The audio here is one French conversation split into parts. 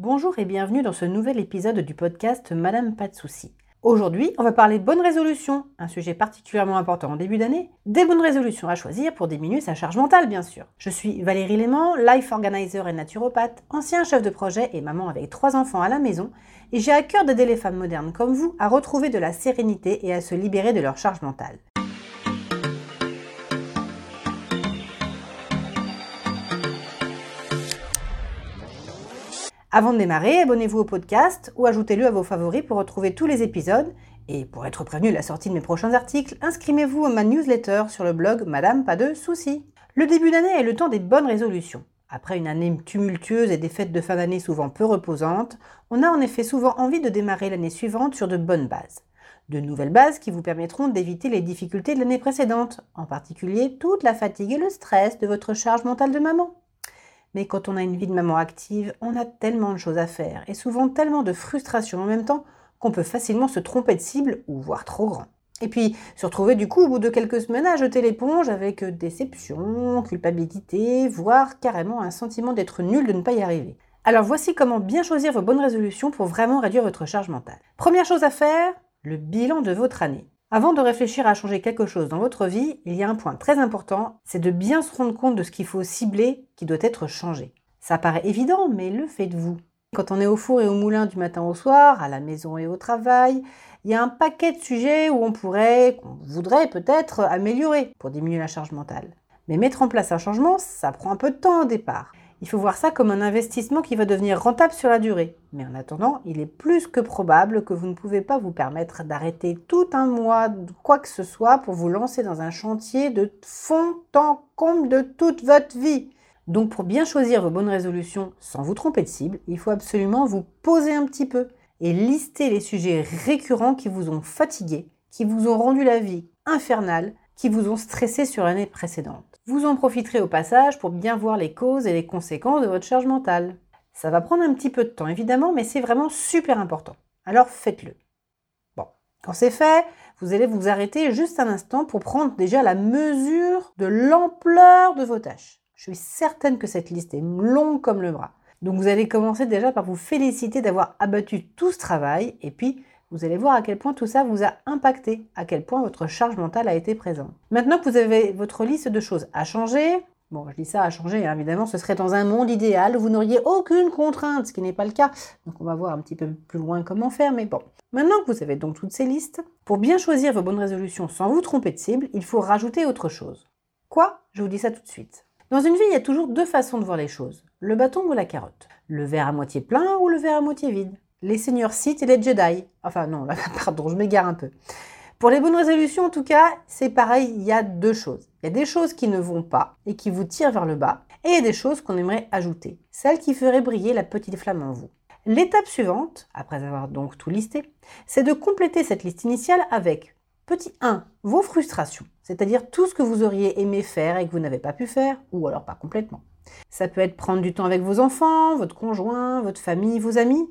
Bonjour et bienvenue dans ce nouvel épisode du podcast Madame Pas de Soucis. Aujourd'hui, on va parler bonnes résolutions, un sujet particulièrement important en début d'année. Des bonnes résolutions à choisir pour diminuer sa charge mentale, bien sûr. Je suis Valérie Léman, life organizer et naturopathe, ancien chef de projet et maman avec trois enfants à la maison, et j'ai à cœur d'aider les femmes modernes comme vous à retrouver de la sérénité et à se libérer de leur charge mentale. Avant de démarrer, abonnez-vous au podcast ou ajoutez-le à vos favoris pour retrouver tous les épisodes. Et pour être prévenu de la sortie de mes prochains articles, inscrivez-vous à ma newsletter sur le blog Madame Pas de Soucis. Le début d'année est le temps des bonnes résolutions. Après une année tumultueuse et des fêtes de fin d'année souvent peu reposantes, on a en effet souvent envie de démarrer l'année suivante sur de bonnes bases. De nouvelles bases qui vous permettront d'éviter les difficultés de l'année précédente, en particulier toute la fatigue et le stress de votre charge mentale de maman. Mais quand on a une vie de maman active, on a tellement de choses à faire et souvent tellement de frustration en même temps qu'on peut facilement se tromper de cible ou voir trop grand. Et puis se retrouver du coup au bout de quelques semaines à jeter l'éponge avec déception, culpabilité, voire carrément un sentiment d'être nul de ne pas y arriver. Alors voici comment bien choisir vos bonnes résolutions pour vraiment réduire votre charge mentale. Première chose à faire, le bilan de votre année. Avant de réfléchir à changer quelque chose dans votre vie, il y a un point très important, c'est de bien se rendre compte de ce qu'il faut cibler qui doit être changé. Ça paraît évident, mais le faites-vous. Quand on est au four et au moulin du matin au soir, à la maison et au travail, il y a un paquet de sujets où on pourrait, qu'on voudrait peut-être améliorer pour diminuer la charge mentale. Mais mettre en place un changement, ça prend un peu de temps au départ. Il faut voir ça comme un investissement qui va devenir rentable sur la durée. Mais en attendant, il est plus que probable que vous ne pouvez pas vous permettre d'arrêter tout un mois quoi que ce soit pour vous lancer dans un chantier de fond en comble de toute votre vie. Donc pour bien choisir vos bonnes résolutions sans vous tromper de cible, il faut absolument vous poser un petit peu et lister les sujets récurrents qui vous ont fatigué, qui vous ont rendu la vie infernale, qui vous ont stressé sur l'année précédente. Vous en profiterez au passage pour bien voir les causes et les conséquences de votre charge mentale. Ça va prendre un petit peu de temps évidemment, mais c'est vraiment super important. Alors faites-le. Bon, quand c'est fait, vous allez vous arrêter juste un instant pour prendre déjà la mesure de l'ampleur de vos tâches. Je suis certaine que cette liste est longue comme le bras. Donc vous allez commencer déjà par vous féliciter d'avoir abattu tout ce travail et puis vous allez voir à quel point tout ça vous a impacté, à quel point votre charge mentale a été présente. Maintenant que vous avez votre liste de choses à changer, bon, je dis ça à changer, hein, évidemment, ce serait dans un monde idéal vous n'auriez aucune contrainte, ce qui n'est pas le cas. Donc on va voir un petit peu plus loin comment faire, mais bon. Maintenant que vous avez donc toutes ces listes, pour bien choisir vos bonnes résolutions sans vous tromper de cible, il faut rajouter autre chose. Quoi? Je vous dis ça tout de suite. Dans une vie, il y a toujours deux façons de voir les choses. Le bâton ou la carotte. Le verre à moitié plein ou le verre à moitié vide? Les seigneurs Sith et les Jedi. Enfin non, pardon, je m'égare un peu. Pour les bonnes résolutions, en tout cas, c'est pareil, il y a deux choses. Il y a des choses qui ne vont pas et qui vous tirent vers le bas, et il y a des choses qu'on aimerait ajouter, celles qui feraient briller la petite flamme en vous. L'étape suivante, après avoir donc tout listé, c'est de compléter cette liste initiale avec petit 1, vos frustrations, c'est-à-dire tout ce que vous auriez aimé faire et que vous n'avez pas pu faire, ou alors pas complètement. Ça peut être prendre du temps avec vos enfants, votre conjoint, votre famille, vos amis,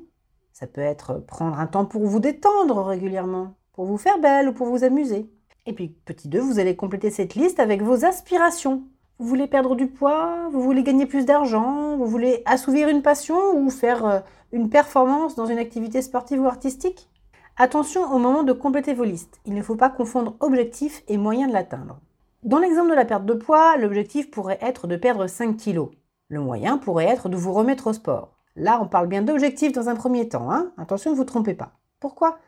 ça peut être prendre un temps pour vous détendre régulièrement, pour vous faire belle ou pour vous amuser. Et puis, petit 2, vous allez compléter cette liste avec vos aspirations. Vous voulez perdre du poids, vous voulez gagner plus d'argent, vous voulez assouvir une passion ou faire euh, une performance dans une activité sportive ou artistique Attention au moment de compléter vos listes. Il ne faut pas confondre objectif et moyen de l'atteindre. Dans l'exemple de la perte de poids, l'objectif pourrait être de perdre 5 kg. Le moyen pourrait être de vous remettre au sport. Là, on parle bien d'objectifs dans un premier temps. Hein Attention, ne vous trompez pas. Pourquoi?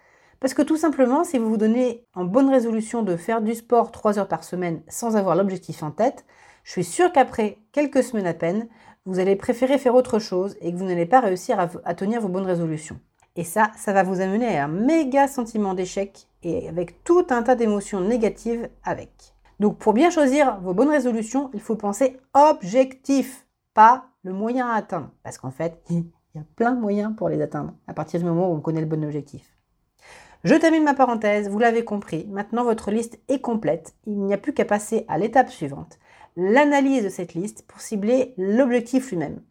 Parce que tout simplement, si vous vous donnez en bonne résolution de faire du sport 3 heures par semaine sans avoir l'objectif en tête, je suis sûre qu'après quelques semaines à peine, vous allez préférer faire autre chose et que vous n'allez pas réussir à, tenir vos bonnes résolutions. Et ça, ça va vous amener à un méga sentiment d'échec et avec tout un tas d'émotions négatives avec. Donc pour bien choisir vos bonnes résolutions, il faut penser objectif, pas le moyen à atteindre. Parce qu'en fait, il y a plein de moyens pour les atteindre à partir du moment où on connaît le bon objectif. Je termine ma parenthèse, vous l'avez compris, maintenant votre liste est complète, il n'y a plus qu'à passer à l'étape suivante, l'analyse de cette liste pour cibler l'objectif lui-même.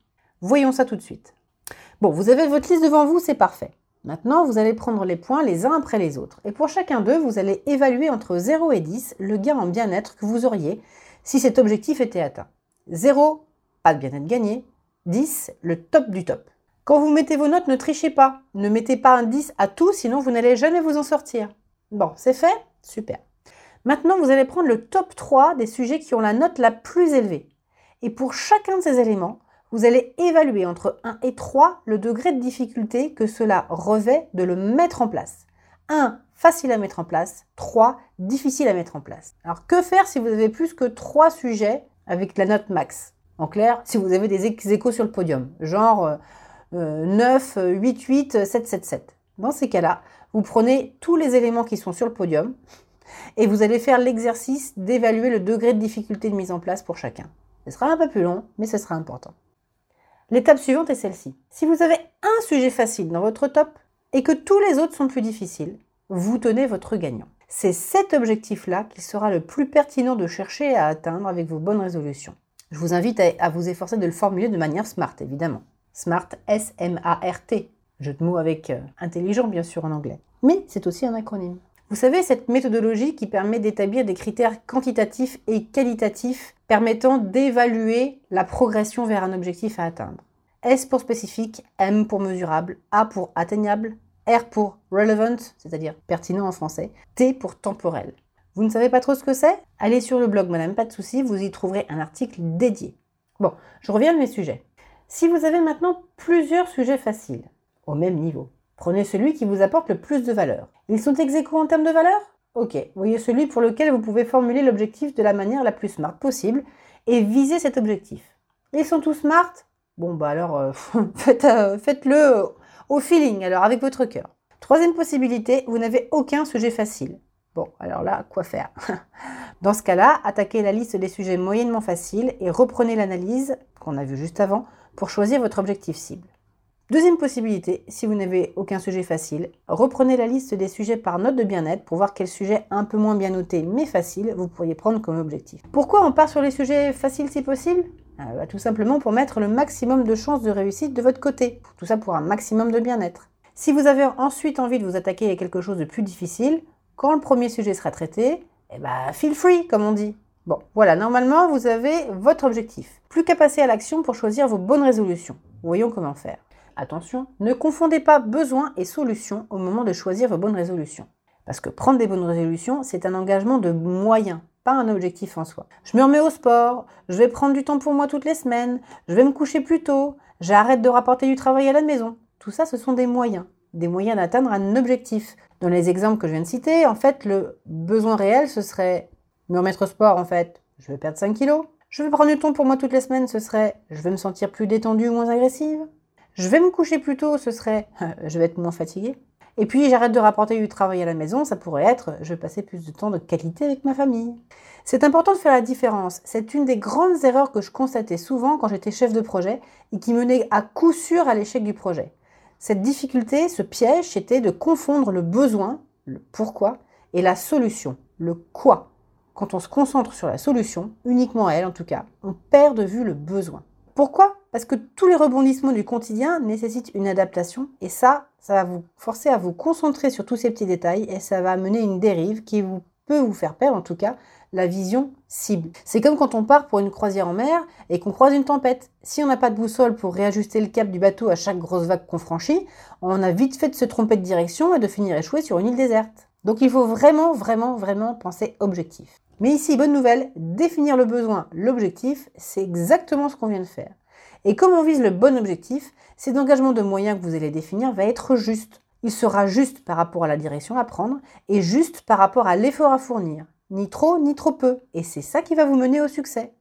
Voyons ça tout de suite. Bon, vous avez votre liste devant vous, c'est parfait. Maintenant, vous allez prendre les points les uns après les autres. Et pour chacun d'eux, vous allez évaluer entre 0 et 10 le gain en bien-être que vous auriez si cet objectif était atteint. 0, pas de bien-être gagné. 10, le top du top. Quand vous mettez vos notes, ne trichez pas. Ne mettez pas un 10 à tout, sinon vous n'allez jamais vous en sortir. Bon, c'est fait Super. Maintenant, vous allez prendre le top 3 des sujets qui ont la note la plus élevée. Et pour chacun de ces éléments, vous allez évaluer entre 1 et 3 le degré de difficulté que cela revêt de le mettre en place. 1. Facile à mettre en place. 3. Difficile à mettre en place. Alors que faire si vous avez plus que 3 sujets avec la note max? En clair, si vous avez des échos sur le podium, genre 9, 8, 8, 7, 7, 7. Dans ces cas-là, vous prenez tous les éléments qui sont sur le podium et vous allez faire l'exercice d'évaluer le degré de difficulté de mise en place pour chacun. Ce sera un peu plus long, mais ce sera important. L'étape suivante est celle-ci. Si vous avez un sujet facile dans votre top et que tous les autres sont plus difficiles, vous tenez votre gagnant. C'est cet objectif-là qu'il sera le plus pertinent de chercher à atteindre avec vos bonnes résolutions. Je vous invite à vous efforcer de le formuler de manière smart, évidemment. Smart, S-M-A-R-T. Jeu de mots avec euh, intelligent, bien sûr, en anglais. Mais c'est aussi un acronyme. Vous savez, cette méthodologie qui permet d'établir des critères quantitatifs et qualitatifs permettant d'évaluer la progression vers un objectif à atteindre. S pour spécifique, M pour mesurable, A pour atteignable, R pour relevant, c'est-à-dire pertinent en français, T pour temporel. Vous ne savez pas trop ce que c'est? Allez sur le blog Madame Pas de soucis, vous y trouverez un article dédié. Bon, je reviens à mes sujets. Si vous avez maintenant plusieurs sujets faciles, au même niveau, Prenez celui qui vous apporte le plus de valeur. Ils sont ex en termes de valeur? Ok, voyez celui pour lequel vous pouvez formuler l'objectif de la manière la plus smart possible et viser cet objectif. Ils sont tous smart? Bon bah alors euh, euh, faites-le au feeling, alors avec votre cœur. Troisième possibilité, vous n'avez aucun sujet facile. Bon, alors là, quoi faire Dans ce cas-là, attaquez la liste des sujets moyennement faciles et reprenez l'analyse qu'on a vue juste avant pour choisir votre objectif cible. Deuxième possibilité, si vous n'avez aucun sujet facile, reprenez la liste des sujets par note de bien-être pour voir quel sujet un peu moins bien noté mais facile vous pourriez prendre comme objectif. Pourquoi on part sur les sujets faciles si possible? Ah, bah, Tout simplement pour mettre le maximum de chances de réussite de votre côté. Tout ça pour un maximum de bien-être. Si vous avez ensuite envie de vous attaquer à quelque chose de plus difficile, quand le premier sujet sera traité, eh bah, feel free, comme on dit. Bon, voilà, normalement, vous avez votre objectif. Plus qu'à passer à l'action pour choisir vos bonnes résolutions. Voyons comment faire. Attention, ne confondez pas besoin et solution au moment de choisir vos bonnes résolutions. Parce que prendre des bonnes résolutions, c'est un engagement de moyens, pas un objectif en soi. Je me remets au sport, je vais prendre du temps pour moi toutes les semaines, je vais me coucher plus tôt, j'arrête de rapporter du travail à la maison. Tout ça, ce sont des moyens, des moyens d'atteindre un objectif. Dans les exemples que je viens de citer, en fait, le besoin réel, ce serait me remettre au sport, en fait, je vais perdre 5 kilos. Je vais prendre du temps pour moi toutes les semaines, ce serait je vais me sentir plus détendue ou moins agressive. Je vais me coucher plus tôt, ce serait je vais être moins fatiguée. Et puis j'arrête de rapporter du travail à la maison, ça pourrait être je vais passer plus de temps de qualité avec ma famille. C'est important de faire la différence. C'est une des grandes erreurs que je constatais souvent quand j'étais chef de projet et qui menait à coup sûr à l'échec du projet. Cette difficulté, ce piège, c'était de confondre le besoin, le pourquoi, et la solution, le quoi. Quand on se concentre sur la solution, uniquement elle en tout cas, on perd de vue le besoin. Pourquoi? Parce que tous les rebondissements du quotidien nécessitent une adaptation et ça, ça va vous forcer à vous concentrer sur tous ces petits détails et ça va amener une dérive qui vous, vous faire perdre en tout cas la vision cible. C'est comme quand on part pour une croisière en mer et qu'on croise une tempête. Si on n'a pas de boussole pour réajuster le cap du bateau à chaque grosse vague qu'on franchit, on a vite fait de se tromper de direction et de finir échoué sur une île déserte. Donc il faut vraiment, vraiment, vraiment penser objectif. Mais ici, bonne nouvelle, définir le besoin, l'objectif, c'est exactement ce qu'on vient de faire. Et comme on vise le bon objectif, cet engagement de moyens que vous allez définir va être juste. Il sera juste par rapport à la direction à prendre et juste par rapport à l'effort à fournir. Ni trop, ni trop peu. Et c'est ça qui va vous mener au succès.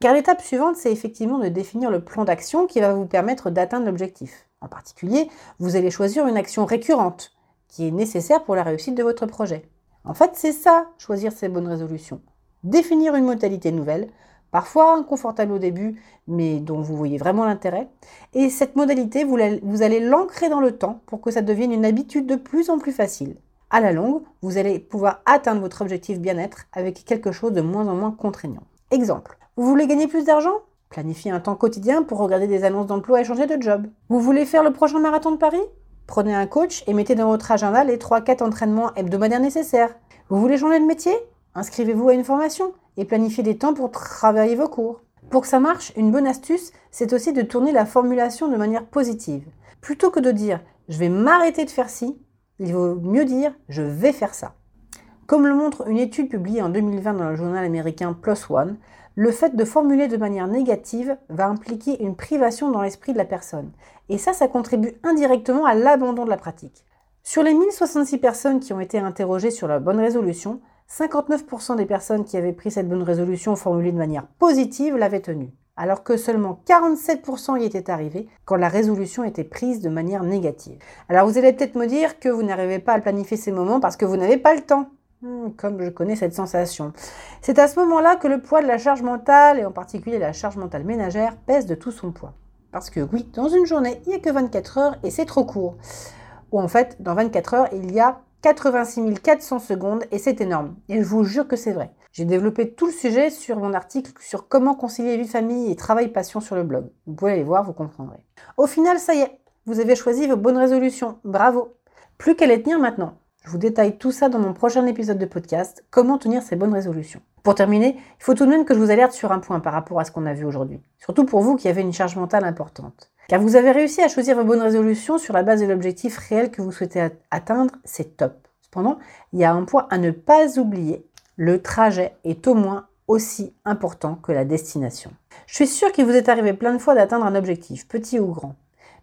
Car l'étape suivante, c'est effectivement de définir le plan d'action qui va vous permettre d'atteindre l'objectif. En particulier, vous allez choisir une action récurrente qui est nécessaire pour la réussite de votre projet. En fait, c'est ça, choisir ces bonnes résolutions. Définir une modalité nouvelle, parfois inconfortable au début, mais dont vous voyez vraiment l'intérêt. Et cette modalité, vous, allez l'ancrer dans le temps pour que ça devienne une habitude de plus en plus facile. À la longue, vous allez pouvoir atteindre votre objectif bien-être avec quelque chose de moins en moins contraignant. Exemple, vous voulez gagner plus d'argent? Planifiez un temps quotidien pour regarder des annonces d'emploi et changer de job. Vous voulez faire le prochain marathon de Paris? Prenez un coach et mettez dans votre agenda les 3-4 entraînements hebdomadaires nécessaires. Vous voulez changer de métier? Inscrivez-vous à une formation et planifiez des temps pour travailler vos cours. Pour que ça marche, une bonne astuce, c'est aussi de tourner la formulation de manière positive. Plutôt que de dire je vais m'arrêter de faire ci, il vaut mieux dire je vais faire ça. Comme le montre une étude publiée en 2020 dans le journal américain Plus One, le fait de formuler de manière négative va impliquer une privation dans l'esprit de la personne. Et ça, ça contribue indirectement à l'abandon de la pratique. Sur les 1066 personnes qui ont été interrogées sur la bonne résolution, 59% des personnes qui avaient pris cette bonne résolution formulée de manière positive l'avaient tenue, alors que seulement 47% y étaient arrivés quand la résolution était prise de manière négative. Alors vous allez peut-être me dire que vous n'arrivez pas à planifier ces moments parce que vous n'avez pas le temps. Hmm, comme je connais cette sensation. C'est à ce moment-là que le poids de la charge mentale, et en particulier la charge mentale ménagère, pèse de tout son poids. Parce que oui, dans une journée, il n'y a que 24 heures et c'est trop court. Ou en fait, dans 24 heures, il y a 86 400 secondes et c'est énorme. Et je vous jure que c'est vrai. J'ai développé tout le sujet sur mon article sur comment concilier vie famille et travail passion sur le blog. Vous pouvez aller voir, vous comprendrez. Au final, ça y est, vous avez choisi vos bonnes résolutions. Bravo. Plus qu'à les tenir maintenant. Je vous détaille tout ça dans mon prochain épisode de podcast, comment tenir ces bonnes résolutions. Pour terminer, il faut tout de même que je vous alerte sur un point par rapport à ce qu'on a vu aujourd'hui. Surtout pour vous qui avez une charge mentale importante. Car vous avez réussi à choisir vos bonnes résolutions sur la base de l'objectif réel que vous souhaitez atteindre, c'est top. Cependant, il y a un point à ne pas oublier. Le trajet est au moins aussi important que la destination. Je suis sûre qu'il vous est arrivé plein de fois d'atteindre un objectif, petit ou grand.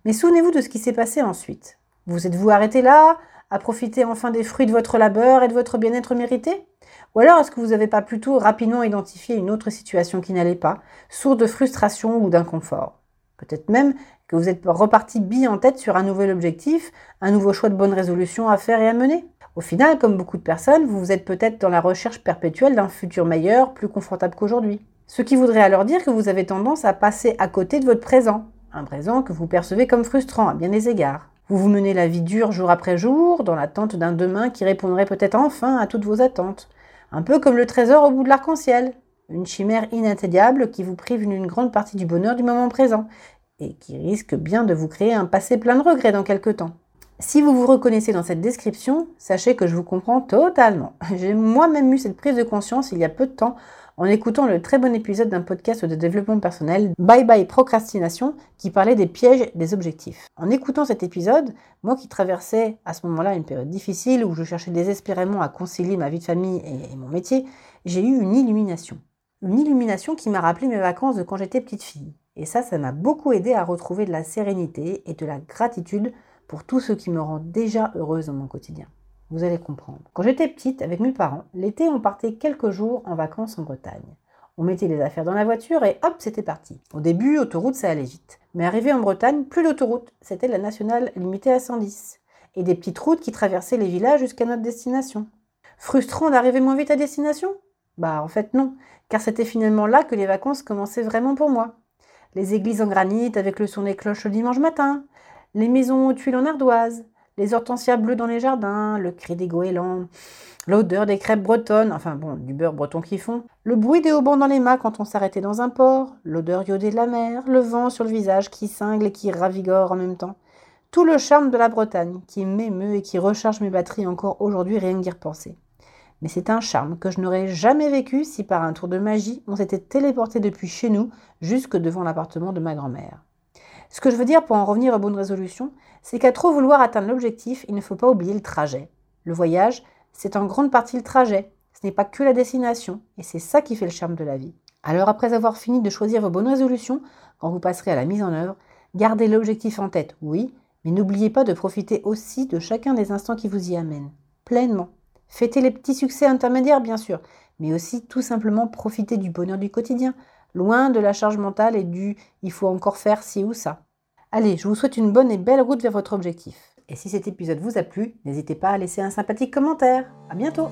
Mais souvenez-vous de ce qui s'est passé ensuite. Vous êtes-vous arrêté là à profiter enfin des fruits de votre labeur et de votre bien-être mérité? Ou alors est-ce que vous n'avez pas plutôt rapidement identifié une autre situation qui n'allait pas, source de frustration ou d'inconfort? Peut-être même que vous êtes reparti bille en tête sur un nouvel objectif, un nouveau choix de bonne résolution à faire et à mener. Au final, comme beaucoup de personnes, vous êtes peut-être dans la recherche perpétuelle d'un futur meilleur, plus confortable qu'aujourd'hui. Ce qui voudrait alors dire que vous avez tendance à passer à côté de votre présent, un présent que vous percevez comme frustrant à bien des égards. Vous vous menez la vie dure jour après jour, dans l'attente d'un demain qui répondrait peut-être enfin à toutes vos attentes. Un peu comme le trésor au bout de l'arc-en-ciel. Une chimère inatteignable qui vous prive d'une grande partie du bonheur du moment présent et qui risque bien de vous créer un passé plein de regrets dans quelques temps. Si vous vous reconnaissez dans cette description, sachez que je vous comprends totalement. J'ai moi-même eu cette prise de conscience il y a peu de temps en écoutant le très bon épisode d'un podcast de développement personnel, Bye Bye Procrastination, qui parlait des pièges des objectifs. En écoutant cet épisode, moi qui traversais à ce moment-là une période difficile où je cherchais désespérément à concilier ma vie de famille et mon métier, j'ai eu une illumination. Une illumination qui m'a rappelé mes vacances de quand j'étais petite fille. Et ça, ça m'a beaucoup aidé à retrouver de la sérénité et de la gratitude pour tout ce qui me rend déjà heureuse dans mon quotidien. Vous allez comprendre. Quand j'étais petite, avec mes parents, l'été, on partait quelques jours en vacances en Bretagne. On mettait les affaires dans la voiture et hop, c'était parti. Au début, autoroute, ça allait vite. Mais arrivé en Bretagne, plus d'autoroute. C'était la nationale limitée à 110. Et des petites routes qui traversaient les villages jusqu'à notre destination. Frustrant d'arriver moins vite à destination? Bah, en fait, non. Car c'était finalement là que les vacances commençaient vraiment pour moi. Les églises en granit avec le son des cloches le dimanche matin. Les maisons aux tuiles en ardoise. Les hortensias bleues dans les jardins, le cri des goélands, l'odeur des crêpes bretonnes, enfin bon, du beurre breton qui font, le bruit des haubans dans les mâts quand on s'arrêtait dans un port, l'odeur iodée de la mer, le vent sur le visage qui cingle et qui ravigore en même temps. Tout le charme de la Bretagne qui m'émeut et qui recharge mes batteries encore aujourd'hui rien d'y repenser. Mais c'est un charme que je n'aurais jamais vécu si par un tour de magie on s'était téléporté depuis chez nous jusque devant l'appartement de ma grand-mère. Ce que je veux dire pour en revenir aux bonnes résolutions, c'est qu'à trop vouloir atteindre l'objectif, il ne faut pas oublier le trajet. Le voyage, c'est en grande partie le trajet. Ce n'est pas que la destination, et c'est ça qui fait le charme de la vie. Alors après avoir fini de choisir vos bonnes résolutions, quand vous passerez à la mise en œuvre, gardez l'objectif en tête, oui, mais n'oubliez pas de profiter aussi de chacun des instants qui vous y amènent, pleinement. Fêtez les petits succès intermédiaires, bien sûr, mais aussi tout simplement profiter du bonheur du quotidien, loin de la charge mentale et du il faut encore faire ci ou ça. Allez, je vous souhaite une bonne et belle route vers votre objectif. Et si cet épisode vous a plu, n'hésitez pas à laisser un sympathique commentaire. À bientôt!